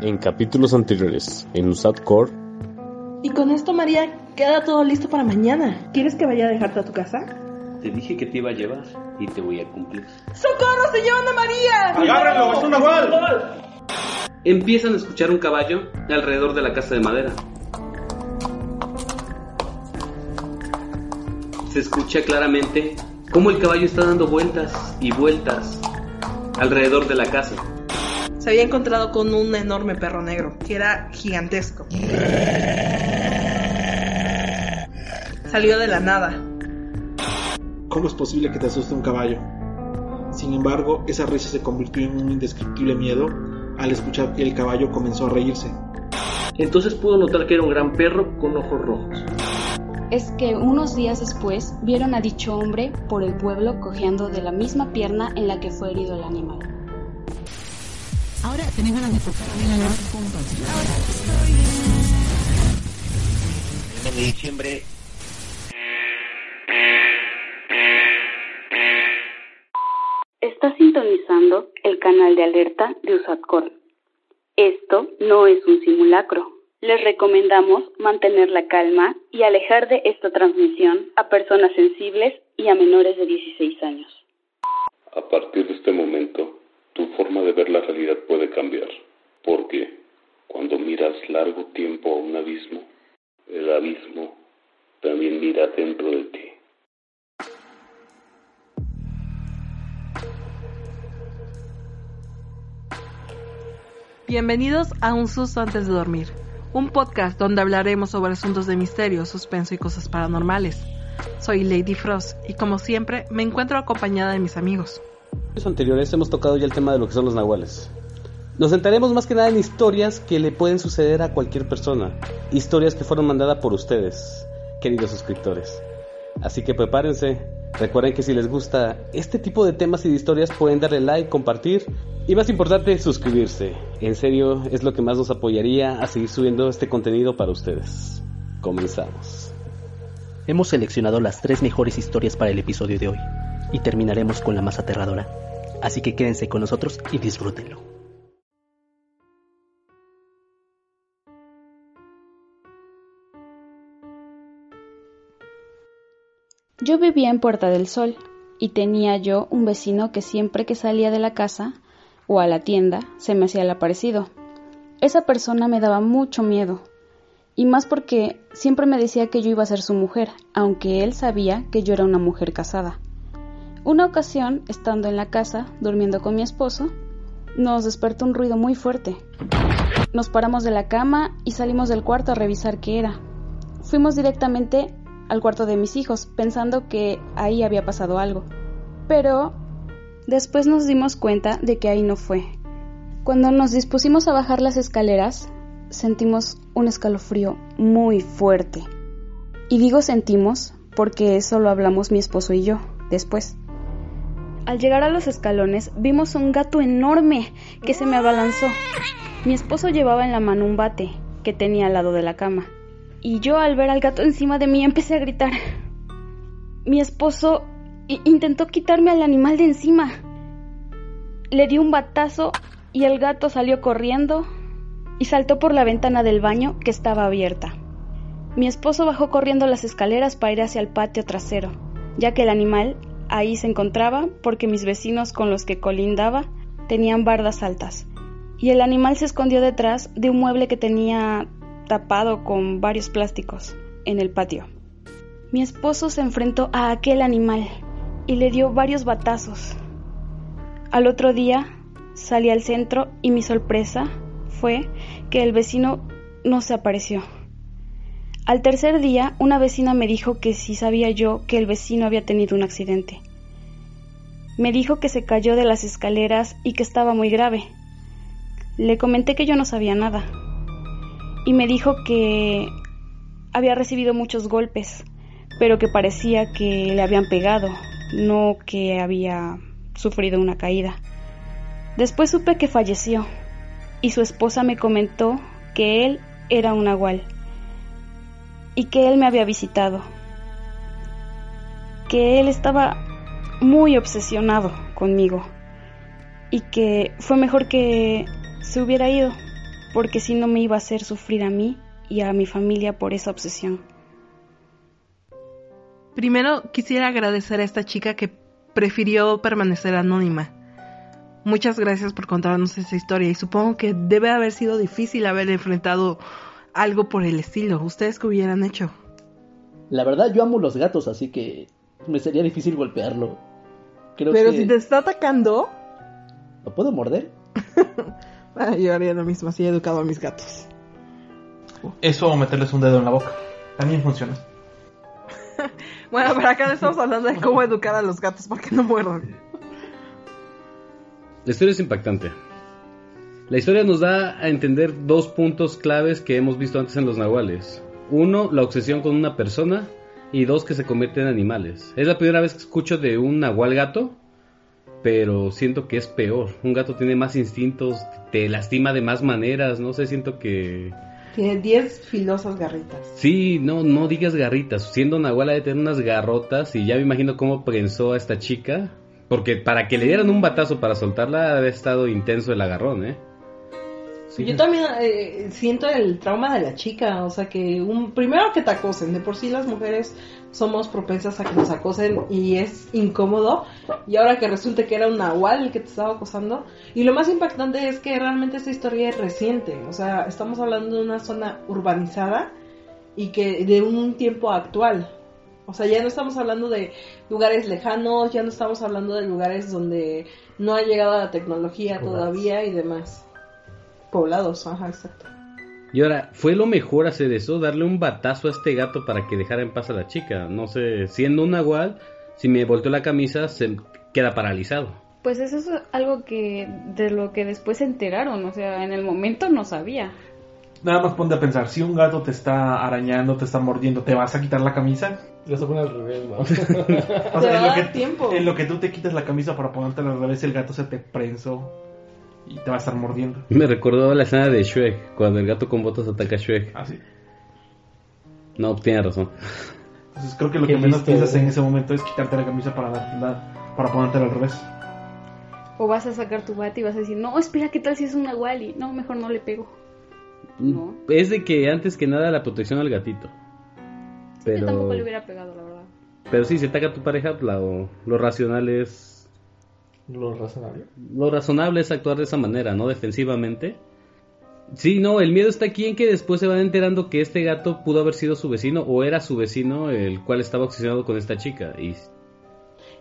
En capítulos anteriores, en Usad Core. Y con esto, María, queda todo listo para mañana. ¿Quieres que vaya a dejarte a tu casa? Te dije que te iba a llevar y te voy a cumplir. ¡Socorro, se llevan a María! ¡Agárrenlo! ¡Es un nahual! Empiezan a escuchar un caballo alrededor de la casa de madera. Se escucha claramente cómo el caballo está dando vueltas y vueltas alrededor de la casa. Se había encontrado con un enorme perro negro, que era gigantesco. Salió de la nada. ¿Cómo es posible que te asuste un caballo? Sin embargo, esa risa se convirtió en un indescriptible miedo al escuchar que el caballo comenzó a reírse. Entonces pudo notar que era un gran perro con ojos rojos. Es que unos días después vieron a dicho hombre por el pueblo cojeando de la misma pierna en la que fue herido el animal. Ahora tenés ganas de tocar bien El mes de diciembre Está sintonizando el canal de alerta de USATCOR. Esto no es un simulacro. Les recomendamos mantener la calma y alejar de esta transmisión a personas sensibles y a menores de 16 años. A partir de este momento, tu forma de ver la realidad puede cambiar, porque cuando miras largo tiempo a un abismo, el abismo también mira dentro de ti. Bienvenidos a Un Susto Antes de Dormir, un podcast donde hablaremos sobre asuntos de misterio, suspenso y cosas paranormales. Soy Lady Frost y como siempre me encuentro acompañada de mis amigos. Anteriores hemos tocado ya el tema de lo que son los nahuales. Nos centraremos más que nada en historias que le pueden suceder a cualquier persona. Historias que fueron mandadas por ustedes, queridos suscriptores. Así que prepárense. Recuerden que si les gusta este tipo de temas y de historias pueden darle like, compartir y más importante, suscribirse. En serio, es lo que más nos apoyaría a seguir subiendo este contenido para ustedes. Comenzamos. Hemos seleccionado las tres mejores historias para el episodio de hoy y terminaremos con la más aterradora. Así que quédense con nosotros y disfrútenlo. Yo vivía en Puerta del Sol y tenía yo un vecino que siempre que salía de la casa o a la tienda se me hacía el aparecido. Esa persona me daba mucho miedo, y más porque siempre me decía que yo iba a ser su mujer, aunque él sabía que yo era una mujer casada. Una ocasión, estando en la casa, durmiendo con mi esposo, nos despertó un ruido muy fuerte. Nos paramos de la cama y salimos del cuarto a revisar qué era. Fuimos directamente al cuarto de mis hijos, pensando que ahí había pasado algo. Pero después nos dimos cuenta de que ahí no fue. Cuando nos dispusimos a bajar las escaleras, sentimos un escalofrío muy fuerte. Y digo sentimos porque eso lo hablamos mi esposo y yo después. Al llegar a los escalones vimos un gato enorme que se me abalanzó. Mi esposo llevaba en la mano un bate que tenía al lado de la cama. Y yo al ver al gato encima de mí empecé a gritar. Mi esposo intentó quitarme al animal de encima. Le di un batazo y el gato salió corriendo y saltó por la ventana del baño que estaba abierta. Mi esposo bajó corriendo las escaleras para ir hacia el patio trasero, ya que el animal ahí se encontraba porque mis vecinos con los que colindaba tenían bardas altas, y el animal se escondió detrás de un mueble que tenía tapado con varios plásticos en el patio. Mi esposo se enfrentó a aquel animal y le dio varios batazos. Al otro día salí al centro y mi sorpresa fue que el vecino no se apareció. Al tercer día, una vecina me dijo que si sabía yo que el vecino había tenido un accidente. Me dijo que se cayó de las escaleras y que estaba muy grave. Le comenté que yo no sabía nada. Y me dijo que había recibido muchos golpes, pero que parecía que le habían pegado, no que había sufrido una caída. Después supe que falleció y su esposa me comentó que él era un nahual y que él me había visitado, que él estaba muy obsesionado conmigo y que fue mejor que se hubiera ido porque si no me iba a hacer sufrir a mí y a mi familia por esa obsesión. Primero quisiera agradecer a esta chica que prefirió permanecer anónima. Muchas gracias por contarnos esa historia y supongo que debe haber sido difícil haber enfrentado algo por el estilo. ¿Ustedes qué hubieran hecho? La verdad, yo amo los gatos, así que me sería difícil golpearlo. Creo Pero que... si te está atacando, ¿Lo puedo morder? ah, yo haría lo mismo, así he educado a mis gatos. Eso o meterles un dedo en la boca. También funciona. Bueno, pero acá no estamos hablando de cómo educar a los gatos para que no muerdan. La historia es impactante. La historia nos da a entender dos puntos claves que hemos visto antes en los nahuales. Uno, la obsesión con una persona y dos, que se convierten en animales. Es la primera vez que escucho de un nahual gato, pero siento que es peor. Un gato tiene más instintos, te lastima de más maneras, no sé, siento que... Tiene 10 filosas garritas. Sí, no, no digas garritas. Siendo nahual ha de tener unas garrotas y ya me imagino cómo prensó a esta chica. Porque para que le dieran un batazo para soltarla, ha estado intenso el agarrón, ¿eh? Sí. Yo también eh, siento el trauma de la chica, o sea que un primero que te acosen, de por sí las mujeres somos propensas a que nos acosen y es incómodo, y ahora que resulte que era un nahual el que te estaba acosando, y lo más impactante es que realmente esta historia es reciente, o sea, estamos hablando de una zona urbanizada y que de un tiempo actual, o sea, ya no estamos hablando de lugares lejanos, ya no estamos hablando de lugares donde no ha llegado la tecnología todavía y demás. Poblados, ajá, exacto. Y ahora, ¿fue lo mejor hacer eso? Darle un batazo a este gato para que dejara en paz a la chica. No sé, siendo un nahual, si me volteó la camisa, se queda paralizado. Pues eso es algo que de lo que después se enteraron, o sea, en el momento no sabía. Nada más ponte a pensar, si un gato te está arañando, te está mordiendo, ¿te vas a quitar la camisa? Lo pone al revés, ¿no? O sea, en lo, que, tiempo. en lo que tú te quitas la camisa para ponértela al revés, el gato se te prensó y te va a estar mordiendo. Me recordó la escena de Shrek, cuando el gato con botas ataca a Shrek. Así. No, tiene razón. Entonces creo que lo que menos listo, piensas ¿eh? en ese momento es quitarte la camisa para, dar- dar- para ponértela al revés. O vas a sacar tu bate y vas a decir, no, espera, ¿qué tal si es una Wally? No, mejor no le pego. No. Es de que antes que nada la protección al gatito. Yo Pero, tampoco le hubiera pegado, la verdad. pero sí, si ataca a tu pareja, lo, lo racional es... Lo razonable. Lo razonable es actuar de esa manera, ¿no? Defensivamente. Sí, no, el miedo está aquí en que después se van enterando que este gato pudo haber sido su vecino o era su vecino el cual estaba obsesionado con esta chica. Y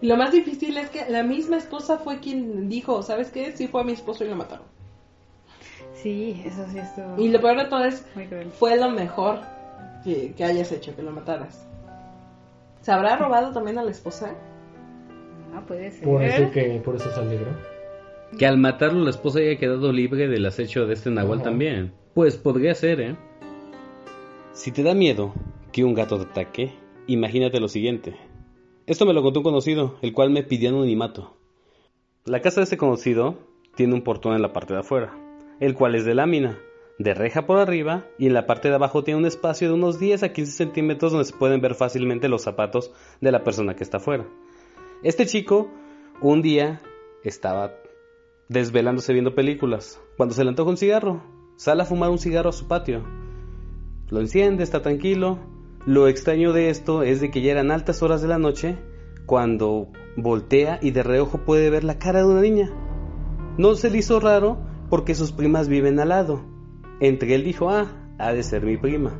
Y lo más difícil es que la misma esposa fue quien dijo, ¿sabes qué? Sí fue a mi esposo y lo mataron. Sí, eso sí estuvo Y lo peor de todo es, fue lo mejor que, que hayas hecho, que lo mataras. ¿Se habrá robado también a la esposa? Ah, puede ser. Por eso que por eso se alegró. que al matarlo la esposa haya quedado libre del acecho de este nahual Ajá. también. Pues podría ser, ¿eh? Si te da miedo que un gato te ataque, imagínate lo siguiente. Esto me lo contó un conocido, el cual me pidió anonimato. La casa de este conocido tiene un portón en la parte de afuera, el cual es de lámina, de reja por arriba, y en la parte de abajo tiene un espacio de unos 10 a 15 centímetros donde se pueden ver fácilmente los zapatos de la persona que está afuera. Este chico un día estaba desvelándose viendo películas, cuando se le antoja un cigarro, sale a fumar un cigarro a su patio. Lo enciende, está tranquilo. Lo extraño de esto es de que ya eran altas horas de la noche cuando voltea y de reojo puede ver la cara de una niña. No se le hizo raro porque sus primas viven al lado. Entre él dijo, ah, ha de ser mi prima.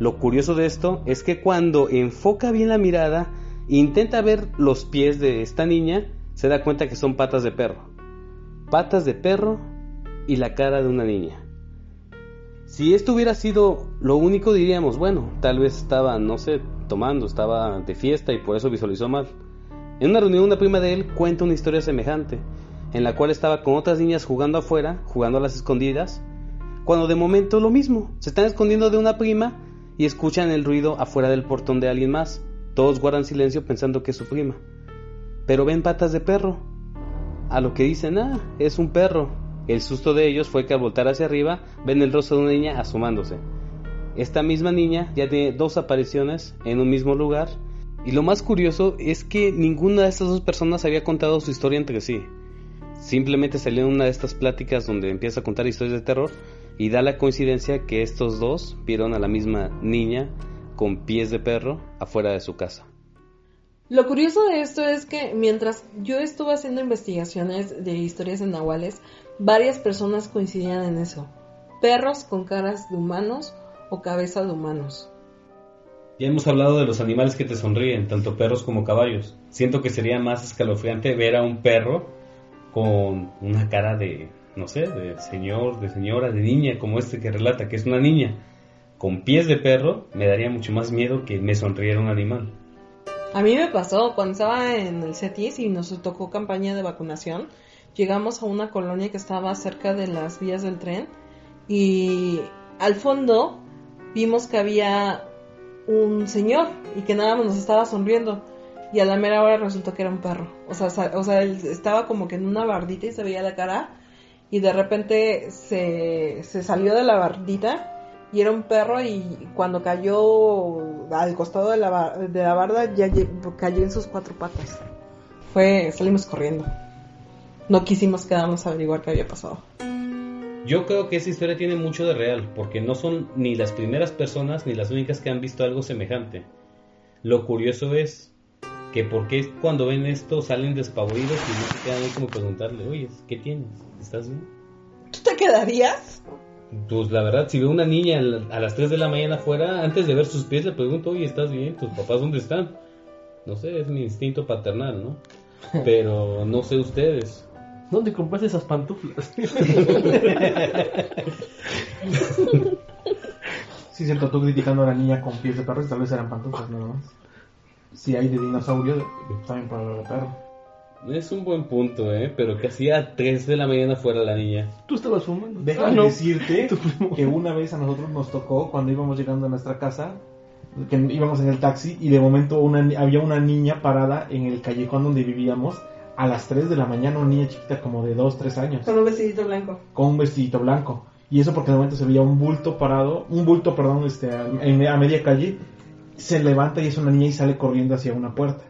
Lo curioso de esto es que cuando enfoca bien la mirada, intenta ver los pies de esta niña, se da cuenta que son patas de perro. Patas de perro y la cara de una niña. Si esto hubiera sido lo único diríamos, bueno, tal vez estaba, no sé, tomando, estaba de fiesta y por eso visualizó mal. En una reunión una prima de él cuenta una historia semejante, en la cual estaba con otras niñas jugando afuera, jugando a las escondidas, cuando de momento lo mismo, se están escondiendo de una prima y escuchan el ruido afuera del portón de alguien más. Todos guardan silencio pensando que es su prima. Pero ven patas de perro. A lo que dicen, ah, es un perro. El susto de ellos fue que al voltar hacia arriba ven el rostro de una niña asomándose. Esta misma niña ya tiene dos apariciones en un mismo lugar y lo más curioso es que ninguna de estas dos personas había contado su historia entre sí. Simplemente salió en una de estas pláticas donde empieza a contar historias de terror Y da la coincidencia que estos dos vieron a la misma niña con pies de perro afuera de su casa. Lo curioso de esto es que mientras yo estuve haciendo investigaciones de historias en nahuales, varias personas coincidían en eso. Perros con caras de humanos o cabeza de humanos. Ya hemos hablado de los animales que te sonríen, tanto perros como caballos. Siento que sería más escalofriante ver a un perro con una cara de, no sé, de señor, de señora, de niña, como este que relata que es una niña, con pies de perro, me daría mucho más miedo que me sonriera un animal. A mí me pasó cuando estaba en el CETIS y nos tocó campaña de vacunación. Llegamos a una colonia que estaba cerca de las vías del tren y al fondo vimos que había un señor y que nada más nos estaba sonriendo y a la mera hora resultó que era un perro. O sea, o sea, él estaba como que en una bardita y se veía la cara y de repente se, se salió de la bardita y era un perro y cuando cayó al costado de la, de la barda ya cayó en sus cuatro patas. Fue, salimos corriendo. No quisimos quedarnos a averiguar qué había pasado. Yo creo que esa historia tiene mucho de real, porque no son ni las primeras personas ni las únicas que han visto algo semejante. Lo curioso es que por qué cuando ven esto salen despavoridos y no se quedan ahí como preguntarle, oye, ¿qué tienes? ¿Estás bien? ¿Tú te quedarías? Pues la verdad, si veo una niña a la- a las 3 de la mañana afuera, antes de ver sus pies le pregunto, oye, ¿estás bien? ¿Tus papás dónde están? No sé, es mi instinto paternal, ¿no? Pero no sé ustedes. ¿Dónde compraste esas pantuflas? Sí, cierto, tú criticando a la niña con pies de perro, tal vez eran pantuflas nada más. Si hay de dinosaurio, también para de perro. Es un buen punto, ¿eh? Pero que hacía a 3 de la mañana fuera la niña. Tú estabas fumando. Déjame Ah, no. decirte que una vez a nosotros nos tocó, cuando íbamos llegando a nuestra casa, que íbamos en el taxi y de momento una, ni- había una niña parada en el callejón donde vivíamos a las 3 de la mañana, una niña chiquita como de 2, 3 años, Con un vestidito blanco. con un vestidito blanco. Y eso porque de momento se veía un bulto parado, un bulto, perdón, este, a, en- a media calle, se levanta y es una niña y sale corriendo hacia una puerta.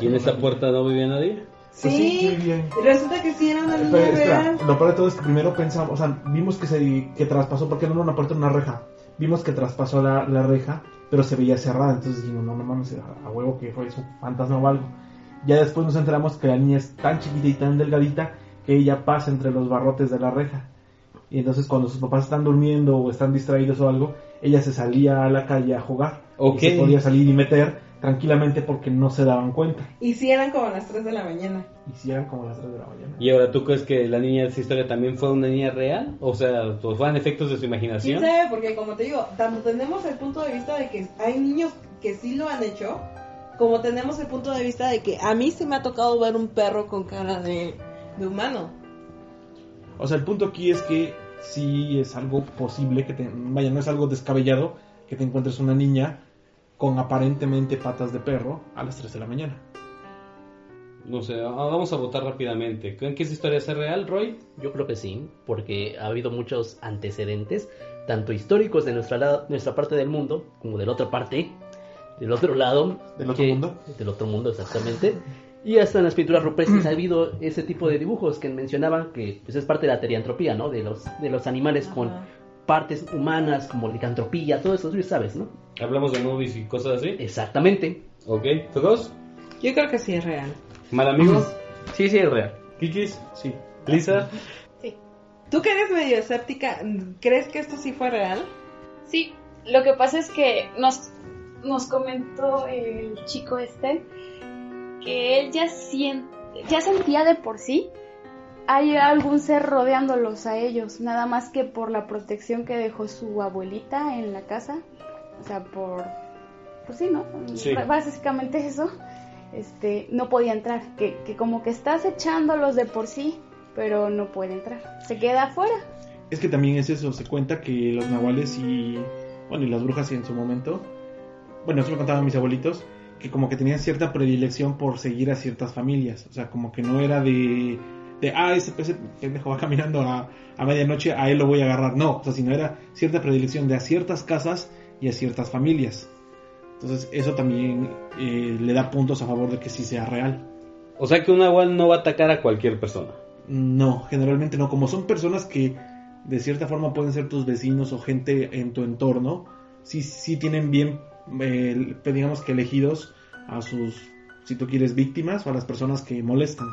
¿Y en esa puerta no vivía nadie? Pues sí, sí, bien. Resulta que sí era una niña espera, real. lo peor de todo es que primero pensamos, o sea, vimos que se que traspasó, porque no era una puerta, era una reja. Vimos que traspasó la, la reja, pero se veía cerrada, entonces dijimos, no, no mames, a, a huevo que fue un fantasma o algo. Ya después nos enteramos que la niña es tan chiquita y tan delgadita que ella pasa entre los barrotes de la reja. Y entonces cuando sus papás están durmiendo o están distraídos o algo, ella se salía a la calle a jugar. Ok. Y se podía salir y meter tranquilamente porque no se daban cuenta. Y sí eran como las 3 de la mañana. Y si eran como las 3 de la mañana. ¿Y ahora tú crees que la niña de esa historia también fue una niña real? O sea, pues, ¿fueron efectos de su ¿Quién imaginación? sabe? Porque como te digo, tanto tenemos el punto de vista de que hay niños que sí lo han hecho, como tenemos el punto de vista de que a mí sí me ha tocado ver un perro con cara de, de humano. O sea, el punto aquí es que sí es algo posible, que te, vaya, no es algo descabellado que te encuentres una niña con aparentemente patas de perro a las 3 de la mañana. No sé, ah, vamos a votar rápidamente. ¿Creen que esa historia es real, Roy? Yo creo que sí, porque ha habido muchos antecedentes, tanto históricos de nuestra, la- nuestra parte del mundo, como de la otra parte, del otro lado. ¿Del otro mundo? Del otro mundo, exactamente. Y hasta en las pinturas rupestres ha habido ese tipo de dibujos que mencionaban que pues, es parte de la teriantropía, ¿no? De los, de los animales con. Partes humanas, como licantropía, todo eso, tú sabes, ¿no? Hablamos de movies y cosas así. Exactamente. Ok, ¿todos? Yo creo que sí es real. ¿Mal amigos? Sí, sí, es real. ¿Kikis? Sí. ¿Lisa? ¿Tú que eres medio escéptica, crees que esto sí fue real? Sí, lo que pasa es que nos, nos comentó el chico este que él ya, sien- ya sentía de por sí hay algún ser rodeándolos a ellos, nada más que por la protección que dejó su abuelita en la casa, o sea, por, pues sí, ¿no? Sí. Básicamente eso, este, no podía entrar, que, que como que estás echándolos de por sí, pero no puede entrar, se queda afuera. Es que también es eso, se cuenta que los nahuales y, bueno, y las brujas en su momento, bueno, eso me contaban mis abuelitos, que como que tenían cierta predilección por seguir a ciertas familias, o sea, como que no era de, de ah, ese, ese pendejo va caminando a, a medianoche, a él lo voy a agarrar, no, o sea, sino era cierta predilección de a ciertas casas y a ciertas familias. Entonces eso también eh, le da puntos a favor de que sí sea real. O sea que un nahual no va a atacar a cualquier persona. No, generalmente no. Como son personas que de cierta forma pueden ser tus vecinos o gente en tu entorno, sí, sí tienen bien, eh, digamos que elegidos a sus, si tú quieres, víctimas o a las personas que molestan.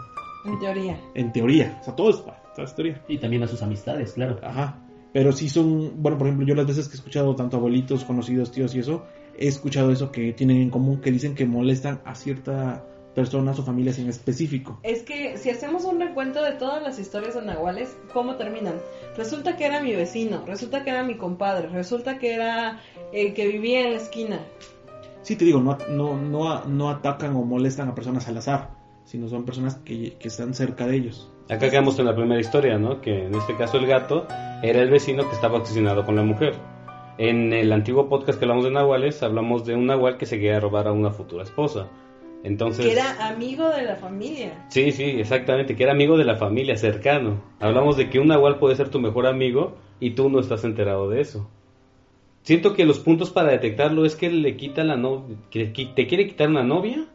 En teoría. En teoría, o sea, todo es, todo es teoría. Y también a sus amistades, claro. Ajá. Pero sí son, bueno, por ejemplo, yo las veces que he escuchado tanto abuelitos, conocidos, tíos y eso, he escuchado eso que tienen en común, que dicen que molestan a cierta personas o familias en específico. Es que si hacemos un recuento de todas las historias de Nahuales, ¿cómo terminan? Resulta que era mi vecino, resulta que era mi compadre, resulta que era el que vivía en la esquina. Sí, te digo, no, no, no, no atacan o molestan a personas al azar, sino son personas que, que están cerca de ellos. Acá quedamos en la primera historia, ¿no? Que en este caso el gato era el vecino que estaba obsesionado con la mujer. En el antiguo podcast que hablamos de nahuales, hablamos de un nahual que se quería robar a una futura esposa. Entonces, Que era amigo de la familia. Sí, sí, exactamente, que era amigo de la familia, cercano. Hablamos de que un nahual puede ser tu mejor amigo y tú no estás enterado de eso. Siento que los puntos para detectarlo es que le quita la novia, que te quiere quitar una novia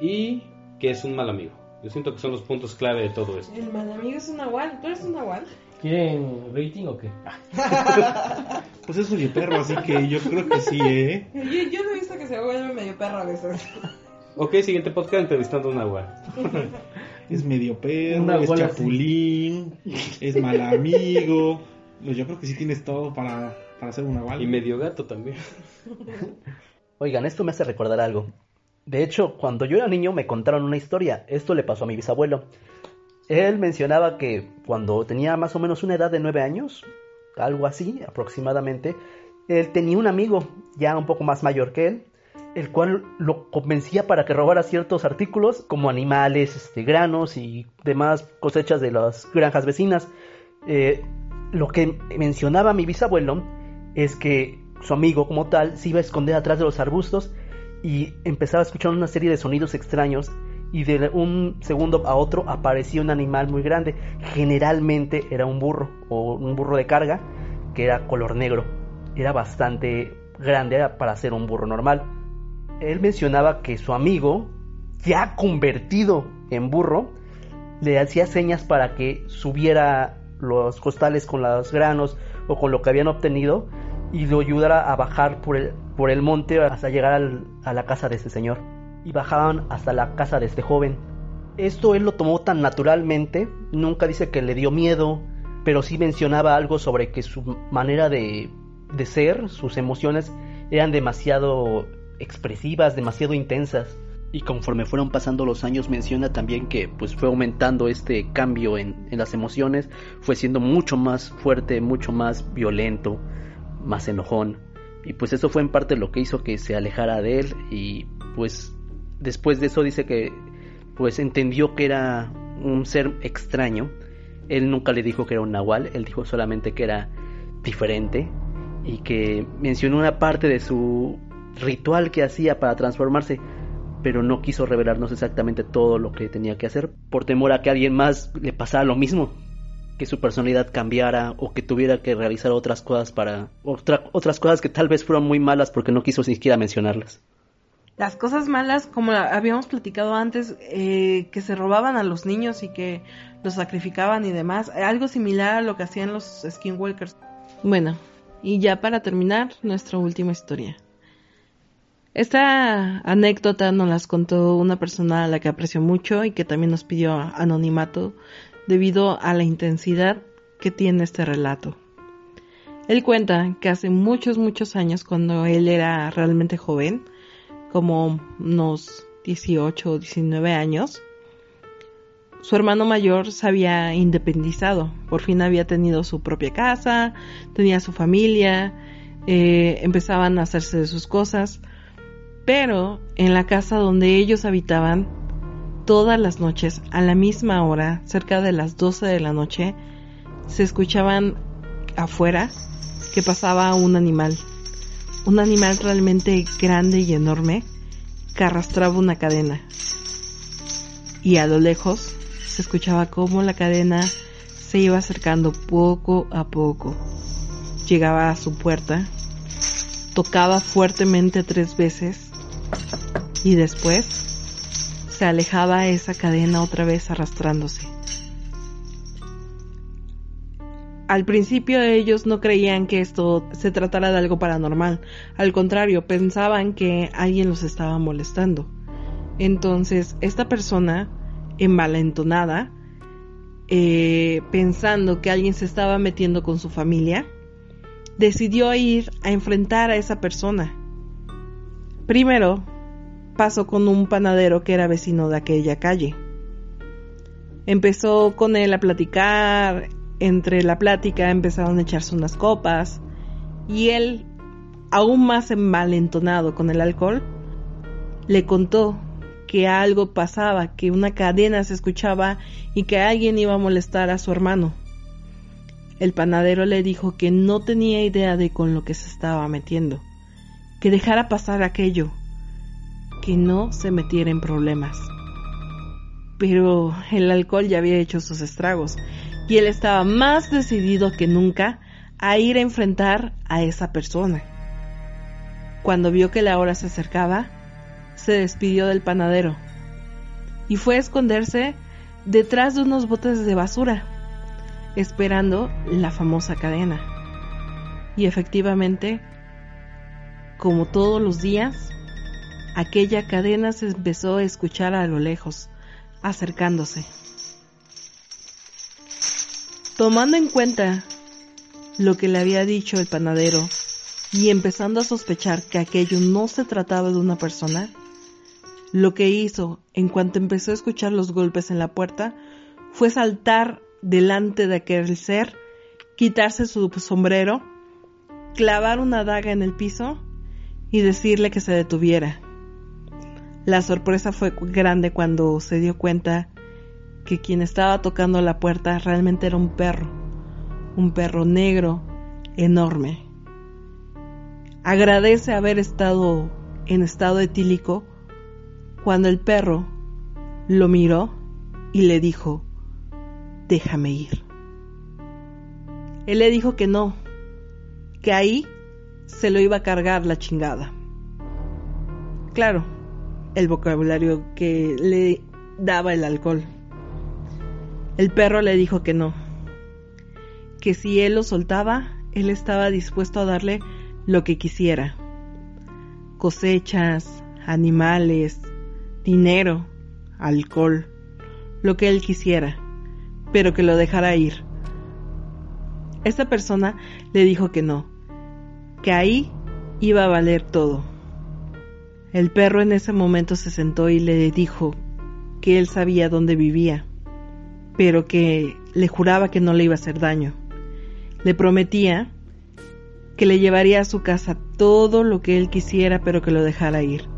y que es un mal amigo. Yo siento que son los puntos clave de todo esto. El mal amigo es un Nahual. ¿Tú eres un Nahual? ¿Quieren rating o qué? Pues es un perro, así que yo creo que sí, ¿eh? Yo, yo no he visto que se vuelve medio perro a veces. Ok, siguiente podcast entrevistando a un nahual. Es medio perro, Una es chapulín, es mal amigo. Pues yo creo que sí tienes todo para, para ser una Y bala. medio gato también. Oigan, esto me hace recordar algo. De hecho, cuando yo era niño me contaron una historia. Esto le pasó a mi bisabuelo. Él mencionaba que cuando tenía más o menos una edad de nueve años, algo así aproximadamente, él tenía un amigo ya un poco más mayor que él, el cual lo convencía para que robara ciertos artículos como animales, este, granos y demás cosechas de las granjas vecinas. Eh, lo que mencionaba mi bisabuelo es que su amigo como tal se iba a esconder atrás de los arbustos y empezaba a escuchar una serie de sonidos extraños y de un segundo a otro aparecía un animal muy grande. Generalmente era un burro o un burro de carga que era color negro. Era bastante grande era para ser un burro normal. Él mencionaba que su amigo, ya convertido en burro, le hacía señas para que subiera los costales con los granos o con lo que habían obtenido y lo ayudara a bajar por el, por el monte hasta llegar al- a la casa de este señor. Y bajaban hasta la casa de este joven. Esto él lo tomó tan naturalmente, nunca dice que le dio miedo, pero sí mencionaba algo sobre que su manera de, de ser, sus emociones, eran demasiado expresivas, demasiado intensas. Y conforme fueron pasando los años menciona también que pues fue aumentando este cambio en, en las emociones, fue siendo mucho más fuerte, mucho más violento, más enojón. Y pues eso fue en parte lo que hizo que se alejara de él y pues después de eso dice que pues entendió que era un ser extraño. Él nunca le dijo que era un nahual, él dijo solamente que era diferente y que mencionó una parte de su ritual que hacía para transformarse, pero no quiso revelarnos exactamente todo lo que tenía que hacer por temor a que alguien más le pasara lo mismo, que su personalidad cambiara o que tuviera que realizar otras cosas para otra- otras cosas que tal vez fueron muy malas porque no quiso ni siquiera mencionarlas. Las cosas malas, como la- habíamos platicado antes, eh, que se robaban a los niños y que los sacrificaban y demás, algo similar a lo que hacían los skinwalkers. Bueno, y ya para terminar, nuestra última historia. Esta anécdota nos las contó una persona a la que aprecio mucho y que también nos pidió anonimato debido a la intensidad que tiene este relato. Él cuenta que hace muchos, muchos años, cuando él era realmente joven, como unos 18 o 19 años, su hermano mayor se había independizado, por fin había tenido su propia casa, tenía su familia, eh, empezaban a hacerse de sus cosas, pero en la casa donde ellos habitaban, todas las noches, a la misma hora, cerca de las 12 de la noche, se escuchaban afuera que pasaba un animal, un animal realmente grande y enorme que arrastraba una cadena. Y a lo lejos se escuchaba cómo la cadena se iba acercando poco a poco. Llegaba a su puerta, tocaba fuertemente tres veces y después se alejaba esa cadena otra vez arrastrándose. al principio ellos no creían que esto se tratara de algo paranormal, al contrario, pensaban que alguien los estaba molestando. Entonces, esta persona, envalentonada, eh, pensando que alguien se estaba metiendo con su familia, decidió ir a enfrentar a esa persona. Primero, pasó con un panadero que era vecino de aquella calle. Empezó con él a platicar, entre la plática empezaron a echarse unas copas y él, aún más envalentonado con el alcohol, le contó que algo pasaba, que una cadena se escuchaba y que alguien iba a molestar a su hermano. El panadero le dijo que no tenía idea de con lo que se estaba metiendo, que dejara pasar aquello, que no se metiera en problemas. Pero el alcohol ya había hecho sus estragos y él estaba más decidido que nunca a ir a enfrentar a esa persona. Cuando vio que la hora se acercaba, se despidió del panadero y fue a esconderse detrás de unos botes de basura, esperando la famosa cadena. Y efectivamente, como todos los días, aquella cadena se empezó a escuchar a lo lejos, acercándose. Tomando en cuenta lo que le había dicho el panadero y empezando a sospechar que aquello no se trataba de una persona, lo que hizo en cuanto empezó a escuchar los golpes en la puerta fue saltar delante de aquel ser, quitarse su sombrero, clavar una daga en el piso y decirle que se detuviera. La sorpresa fue grande cuando se dio cuenta que quien estaba tocando la puerta realmente era un perro, un perro negro enorme. Agradece haber estado en estado etílico cuando el perro lo miró y le dijo, déjame ir. Él le dijo que no, que ahí se lo iba a cargar la chingada. Claro, el vocabulario que le daba el alcohol. El perro le dijo que no, que si él lo soltaba, él estaba dispuesto a darle lo que quisiera. Cosechas, animales, dinero, alcohol, lo que él quisiera, pero que lo dejara ir. Esta persona le dijo que no, que ahí iba a valer todo. El perro en ese momento se sentó y le dijo que él sabía dónde vivía pero que le juraba que no le iba a hacer daño. Le prometía que le llevaría a su casa todo lo que él quisiera, pero que lo dejara ir.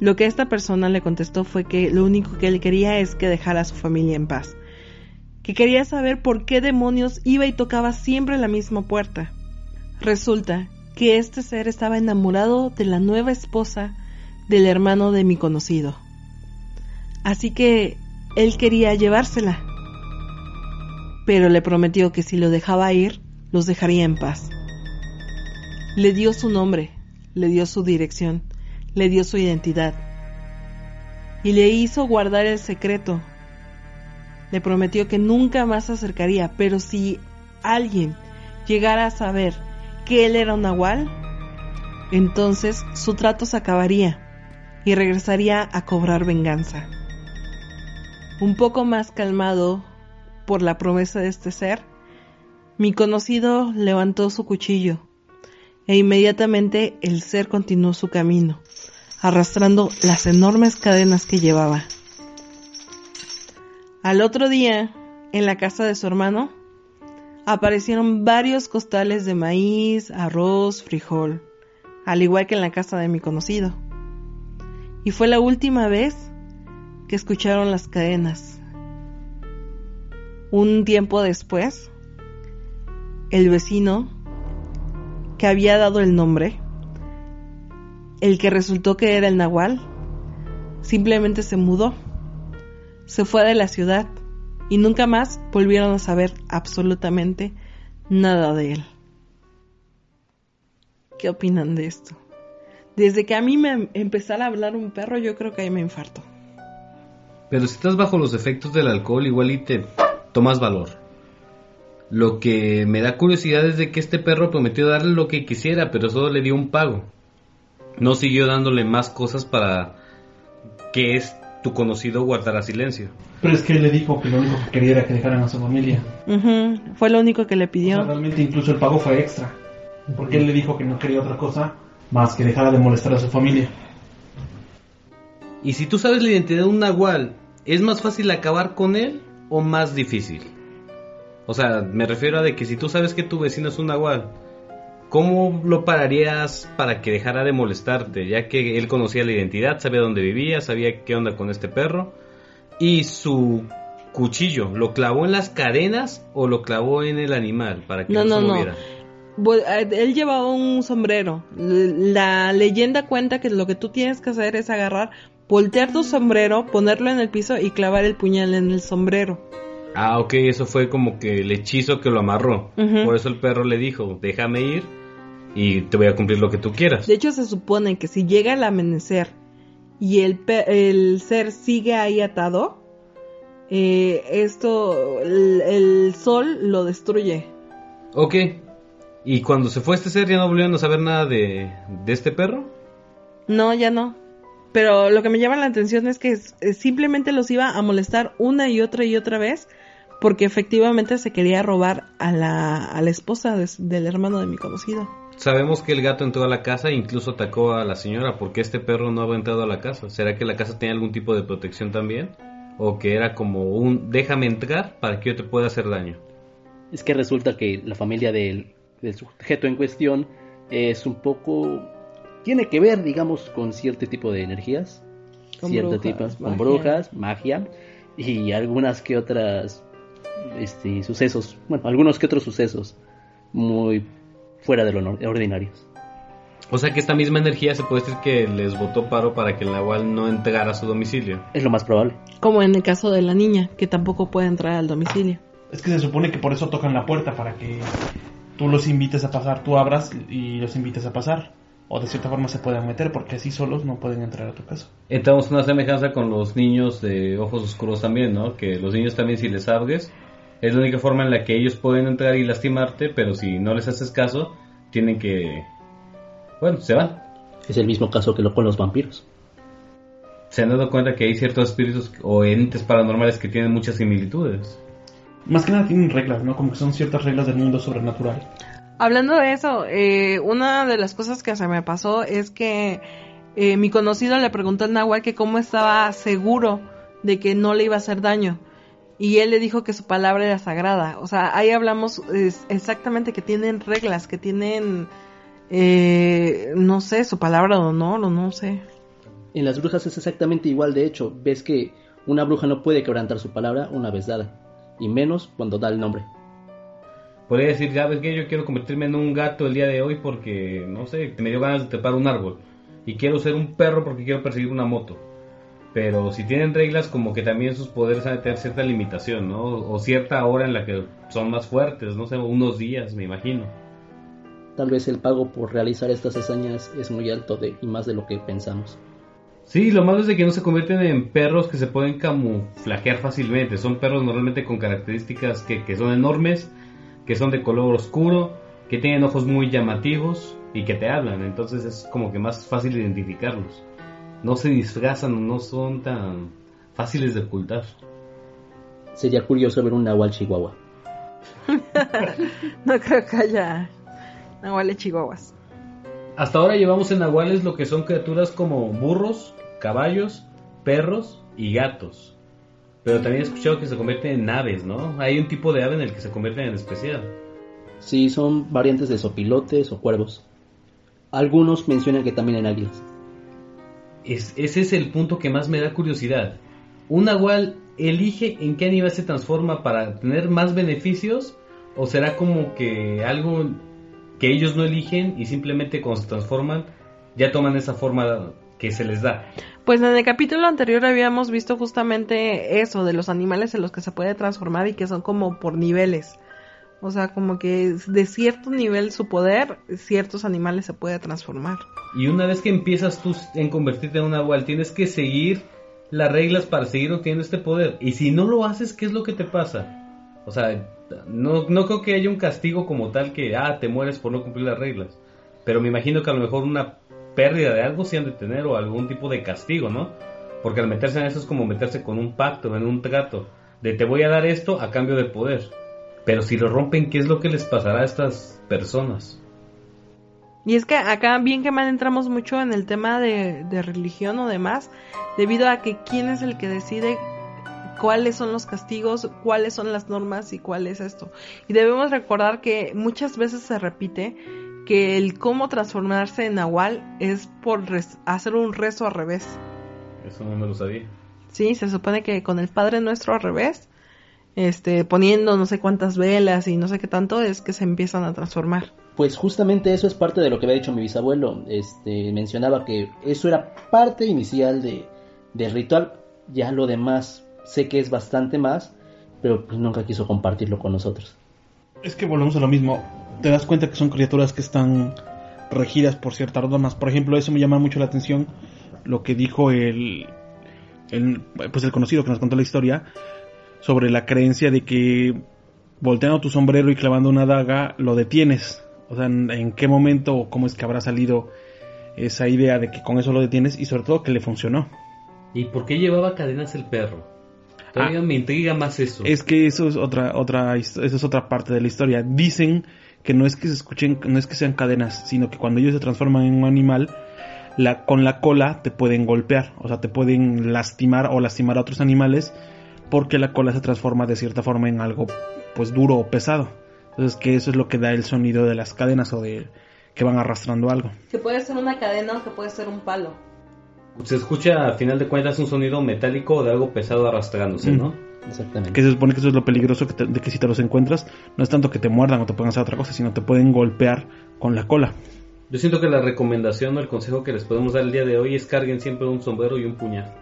Lo que esta persona le contestó fue que lo único que él quería es que dejara a su familia en paz, que quería saber por qué demonios iba y tocaba siempre la misma puerta. Resulta que este ser estaba enamorado de la nueva esposa del hermano de mi conocido. Así que él quería llevársela, pero le prometió que si lo dejaba ir, los dejaría en paz. Le dio su nombre, le dio su dirección, le dio su identidad y le hizo guardar el secreto. Le prometió que nunca más se acercaría, pero si alguien llegara a saber que él era un nahual, entonces su trato se acabaría y regresaría a cobrar venganza. Un poco más calmado por la promesa de este ser, mi conocido levantó su cuchillo e inmediatamente el ser continuó su camino, arrastrando las enormes cadenas que llevaba. Al otro día, en la casa de su hermano, aparecieron varios costales de maíz, arroz, frijol, al igual que en la casa de mi conocido. Y fue la última vez que escucharon las cadenas. Un tiempo después, el vecino que había dado el nombre, el que resultó que era el nahual, simplemente se mudó, se fue de la ciudad y nunca más volvieron a saber absolutamente nada de él. ¿Qué opinan de esto? Desde que a mí me empezara a hablar un perro, yo creo que ahí me infarto. Pero si estás bajo los efectos del alcohol, igual y te tomas valor. Lo que me da curiosidad es de que este perro prometió darle lo que quisiera, pero solo le dio un pago. No siguió dándole más cosas para que es tu conocido guardara silencio. Pero es que él le dijo que lo único que quería era que dejaran a su familia. Fue lo único que le O sea, pidió. realmente incluso el pago fue extra. Porque él le dijo que no quería otra cosa más que dejara de molestar a su familia. Y si tú sabes la identidad de un nahual, ¿es más fácil acabar con él o más difícil? O sea, me refiero a de que si tú sabes que tu vecino es un nahual, ¿cómo lo pararías para que dejara de molestarte? Ya que él conocía la identidad, sabía dónde vivía, sabía qué onda con este perro. Y su cuchillo, ¿lo clavó en las cadenas o lo clavó en el animal para que No, no, no, se no. moviera? Bu- eh, Él llevaba un sombrero. La leyenda cuenta que lo que tú tienes que hacer es agarrar, voltear tu sombrero, ponerlo en el piso y clavar el puñal en el sombrero. Ah, ok, eso fue como que el hechizo que lo amarró. Por eso el perro le dijo, déjame ir y te voy a cumplir lo que tú quieras. De hecho, se supone que si llega el amanecer y el, el ser sigue ahí atado, eh, esto, el, el sol lo destruye. Ok. ¿Y cuando se fue este ser ya no volvieron a saber nada de, de este perro? No, ya no. Pero lo que me llama la atención es que simplemente los iba a molestar una y otra y otra vez porque efectivamente se quería robar a la, a la esposa de- del hermano de mi conocido. Sabemos que el gato entró a la casa e incluso atacó a la señora. ¿Por qué este perro no había entrado a la casa? ¿Será que la casa tenía algún tipo de protección también? ¿O que era como un déjame entrar para que yo te pueda hacer daño? Es que resulta que la familia del, del sujeto en cuestión es un poco... Tiene que ver, digamos, con cierto tipo de energías. Con cierto brujas, tipo, con brujas, magia y algunas que otras este, sucesos, bueno, algunos que otros sucesos muy fuera de lo ordinarios. O sea que esta misma energía se puede decir que les botó paro para que el nahual no entrara a su domicilio. Es lo más probable. Como en el caso de la niña, que tampoco puede entrar al domicilio. Es que se supone que por eso tocan la puerta, para que tú los invites a pasar, tú abras y los invites a pasar. O de cierta forma se puedan meter, porque así solos no pueden entrar a tu casa. Entramos en una semejanza con los niños de ojos oscuros también, ¿no? Que los niños también si les abres, es la única forma en la que ellos pueden entrar y lastimarte, pero si no les haces caso, tienen que... Bueno, se van. Es el mismo caso que lo con los vampiros. Se han dado cuenta que hay ciertos espíritus o entes paranormales que tienen muchas similitudes. Más que nada tienen reglas, ¿no? Como que son ciertas reglas del mundo sobrenatural. Hablando de eso, eh, una de las cosas que se me pasó es que eh, mi conocido le preguntó al Nahual que cómo estaba seguro de que no le iba a hacer daño. Y él le dijo que su palabra era sagrada. O sea, ahí hablamos es, exactamente que tienen reglas, que tienen, eh, no sé, su palabra de honor o no sé. En las brujas es exactamente igual, de hecho, ves que una bruja no puede quebrantar su palabra una vez dada, y menos cuando da el nombre. Podría decir, ya ves que yo quiero convertirme en un gato el día de hoy porque, no sé, me dio ganas de trepar un árbol. Y quiero ser un perro porque quiero perseguir una moto. Pero si tienen reglas, como que también sus poderes han de tener cierta limitación, ¿no? O cierta hora en la que son más fuertes, no sé, unos días, me imagino. Tal vez el pago por realizar estas hazañas es muy alto de, y más de lo que pensamos. Sí, lo malo es de que no se convierten en perros que se pueden camuflajear fácilmente. Son perros normalmente con características que, que son enormes, que son de color oscuro, que tienen ojos muy llamativos y que te hablan. Entonces es como que más fácil identificarlos. No se disfrazan, no son tan fáciles de ocultar. Sería curioso ver un nahual chihuahua. No creo que haya Nahuales chihuahuas. Hasta ahora llevamos en nahuales lo que son criaturas como burros, caballos, perros y gatos. Pero también he escuchado que se convierten en aves, ¿no? Hay un tipo de ave en el que se convierten en especial. Sí, son variantes de sopilotes o cuervos. Algunos mencionan que también en águilas. Es- ese es el punto que más me da curiosidad. ¿Un nahual elige en qué animal se transforma para tener más beneficios? ¿O será como que algo que ellos no eligen y simplemente cuando se transforman ya toman esa forma que se les da? Pues en el capítulo anterior habíamos visto justamente eso, de los animales en los que se puede transformar y que son como por niveles. O sea, como que de cierto nivel su poder, ciertos animales se puede transformar. Y una vez que empiezas tú en convertirte en un nahual, tienes que seguir las reglas para seguir obteniendo este poder. Y si no lo haces, ¿qué es lo que te pasa? O sea, no, no creo que haya un castigo como tal que, ah, te mueres por no cumplir las reglas. Pero me imagino que a lo mejor una pérdida de algo sí han de tener o algún tipo de castigo, ¿no? Porque al meterse en eso es como meterse con un pacto, en un trato, de te voy a dar esto a cambio de poder. Pero si lo rompen, ¿qué es lo que les pasará a estas personas? Y es que acá bien que mal entramos mucho en el tema de, de religión o demás, debido a que quién es el que decide cuáles son los castigos, cuáles son las normas y cuál es esto. Y debemos recordar que muchas veces se repite que el cómo transformarse en Nahual es por hacer un rezo al revés. Eso no me lo sabía. Sí, se supone que con el Padre Nuestro al revés, este, poniendo no sé cuántas velas y no sé qué tanto, es que se empiezan a transformar. Pues justamente eso es parte de lo que había dicho mi bisabuelo. Este, mencionaba que eso era parte inicial de, del ritual. Ya lo demás sé que es bastante más, pero pues nunca quiso compartirlo con nosotros. Es que volvemos a lo mismo. Te das cuenta que son criaturas que están regidas por ciertas normas. Por ejemplo, eso me llama mucho la atención lo que dijo el, el pues el conocido que nos contó la historia sobre la creencia de que volteando tu sombrero y clavando una daga lo detienes. O sea, en, qué momento o cómo es que habrá salido esa idea de que con eso lo detienes y sobre todo que le funcionó. ¿Y por qué llevaba cadenas el perro? Todavía me intriga más eso. Es que eso es otra otra eso es otra parte de la historia. Dicen que no es que se escuchen, no es que sean cadenas, sino que cuando ellos se transforman en un animal, la con la cola te pueden golpear, o sea, te pueden lastimar o lastimar a otros animales porque la cola se transforma de cierta forma en algo pues duro o pesado. Entonces, que eso es lo que da el sonido de las cadenas o de que van arrastrando algo. Que puede ser una cadena o que puede ser un palo. Se escucha, a final de cuentas, un sonido metálico de algo pesado arrastrándose, Mm. ¿no? Exactamente. Que se supone que eso es lo peligroso que te- de que si te los encuentras, no es tanto que te muerdan o te puedan hacer otra cosa, sino te pueden golpear con la cola. Yo siento que la recomendación o el consejo que les podemos dar el día de hoy es carguen siempre un sombrero y un puñal.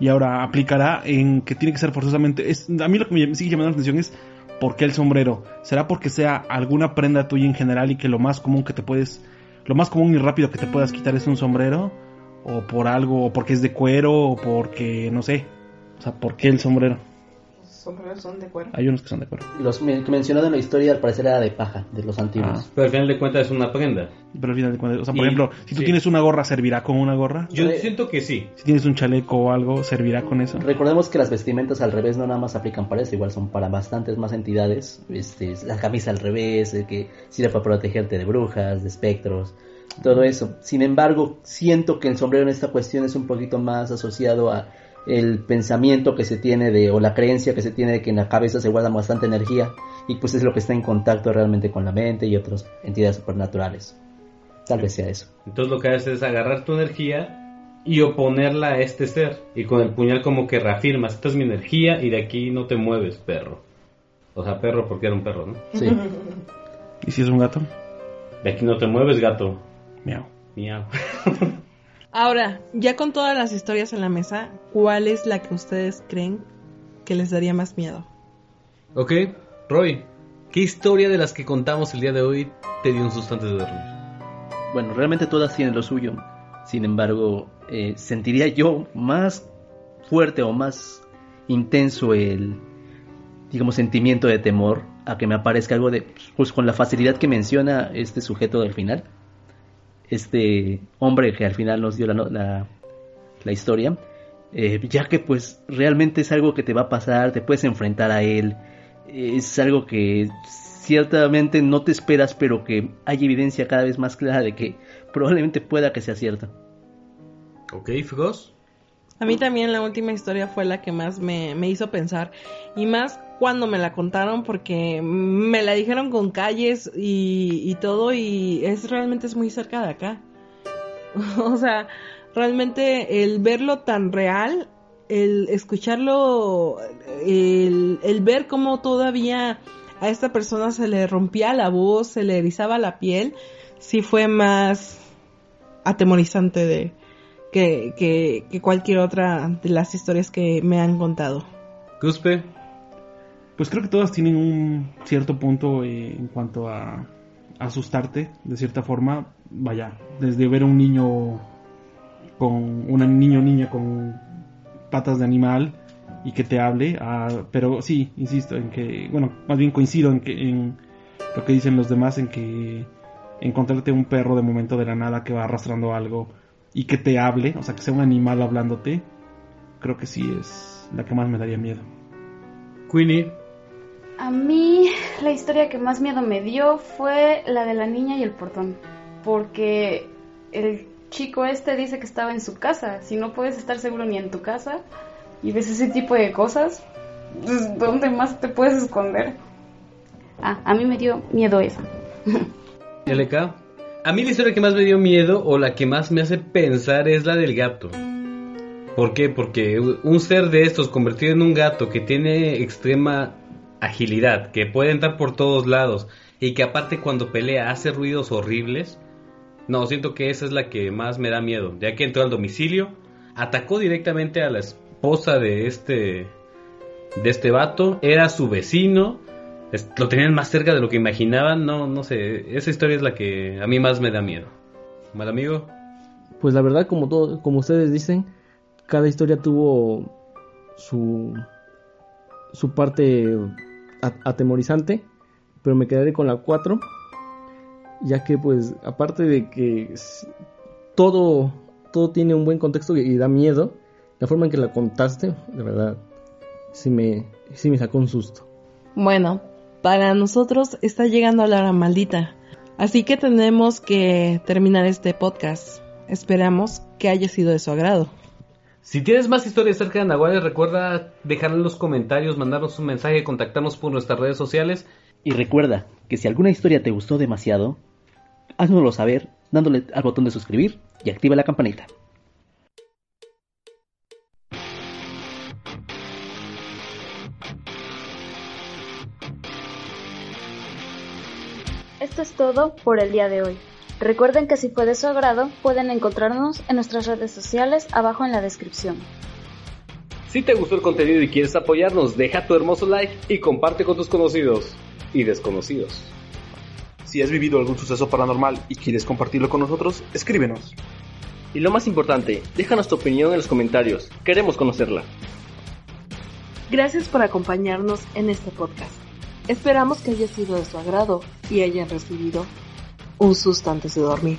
Y ahora aplicará en que tiene que ser forzosamente. A mí lo que me sigue llamando la atención es por qué el sombrero. ¿Será porque sea alguna prenda tuya en general y que lo más común que te puedes, lo más común y rápido que te puedas quitar es un sombrero? ¿O por algo, o porque es de cuero, o porque, no sé? O sea, ¿por qué el sombrero? Los sombreros son de cuero. Hay unos que son de cuero. Los que mencionado en la historia al parecer era de paja, de los antiguos. Pero al final de cuentas es una prenda. Pero al final de cuentas, o sea, por Y- ejemplo, si tú sí. tienes una gorra, ¿servirá con una gorra? Yo Re- siento que sí. Si tienes un chaleco o algo, ¿servirá con eso? Recordemos que las vestimentas al revés no nada más aplican para eso, igual son para bastantes más entidades. Este, la camisa al revés, eh, que sirve para protegerte de brujas, de espectros, todo eso. Sin embargo, siento que el sombrero en esta cuestión es un poquito más asociado a el pensamiento que se tiene de, o la creencia que se tiene de que en la cabeza se guarda bastante energía y pues es lo que está en contacto realmente con la mente y otras entidades supernaturales. Tal vez sea eso. Entonces lo que haces es agarrar tu energía y oponerla a este ser. Y con el puñal como que reafirmas, esta es mi energía y de aquí no te mueves, perro. O sea, perro porque era un perro, ¿no? Sí. ¿Y si es un gato? De aquí no te mueves, gato. Miau. Miau. Ahora, ya con todas las historias en la mesa, ¿cuál es la que ustedes creen que les daría más miedo? ok, Roy, ¿qué historia de las que contamos el día de hoy te dio un susto antes de dormir? Bueno, realmente todas tienen lo suyo. Sin embargo, eh, sentiría yo más fuerte o más intenso el, digamos, sentimiento de temor a que me aparezca algo de, pues con la facilidad que menciona este sujeto del final. Este hombre que al final nos dio la, no- la, la historia. eh, ya que pues realmente es algo que te va a pasar, te puedes enfrentar a él. Es algo que ciertamente no te esperas, pero que hay evidencia cada vez más clara de que probablemente pueda que sea cierto. Ok, Fugos. A mí también la última historia fue la que más me, me hizo pensar. Y más cuando me la contaron porque me la dijeron con calles y, y todo y es realmente es muy cerca de acá. o sea, realmente el verlo tan real, el escucharlo, el, el ver cómo todavía a esta persona se le rompía la voz, se le erizaba la piel, sí fue más atemorizante de que, que, que cualquier otra de las historias que me han contado. Cuspe. Pues creo que todas tienen un cierto punto eh, en cuanto a asustarte, de cierta forma. Vaya, desde ver a un niño con una niño niña con patas de animal y que te hable. ah, pero sí, insisto en que, bueno, más bien coincido en que en lo que dicen los demás, en que encontrarte un perro de momento de la nada que va arrastrando algo y que te hable, o sea, que sea un animal hablándote, creo que sí es la que más me daría miedo. Queenie, A mí la historia que más miedo me dio fue la de la niña y el portón, porque el chico este dice que estaba en su casa, si no puedes estar seguro ni en tu casa y ves ese tipo de cosas, pues, ¿dónde más te puedes esconder? Ah, a mí me dio miedo esa. LK. A mí la historia que más me dio miedo o la que más me hace pensar es la del gato. ¿Por qué? Porque un ser de estos convertido en un gato que tiene extrema agilidad, que puede entrar por todos lados y que aparte cuando pelea hace ruidos horribles. No, siento que esa es la que más me da miedo, ya que entró al domicilio, atacó directamente a la esposa de este de este vato, era su vecino, lo tenían más cerca de lo que imaginaban, no no sé, esa historia es la que a mí más me da miedo. Mal amigo. Pues la verdad, como todo, como ustedes dicen, cada historia tuvo su su parte atemorizante, pero me quedaré con la 4, ya que pues aparte de que todo todo tiene un buen contexto y da miedo, la forma en que la contaste, de verdad, sí me sí me sacó un susto. Bueno, para nosotros está llegando la hora maldita. Así que tenemos que terminar este podcast. Esperamos que haya sido de su agrado. Si tienes más historias acerca de Nahuales, recuerda dejar en los comentarios, mandarnos un mensaje, contactarnos por nuestras redes sociales. Y recuerda que si alguna historia te gustó demasiado, háznoslo saber dándole al botón de suscribir y activa la campanita. Esto es todo por el día de hoy. Recuerden que si fue de su agrado, pueden encontrarnos en nuestras redes sociales abajo en la descripción. Si te gustó el contenido y quieres apoyarnos, deja tu hermoso like y comparte con tus conocidos y desconocidos. Si has vivido algún suceso paranormal y quieres compartirlo con nosotros, escríbenos. Y lo más importante, déjanos tu opinión en los comentarios. Queremos conocerla. Gracias por acompañarnos en este podcast. Esperamos que haya sido de su agrado y hayan recibido un susto antes de dormir.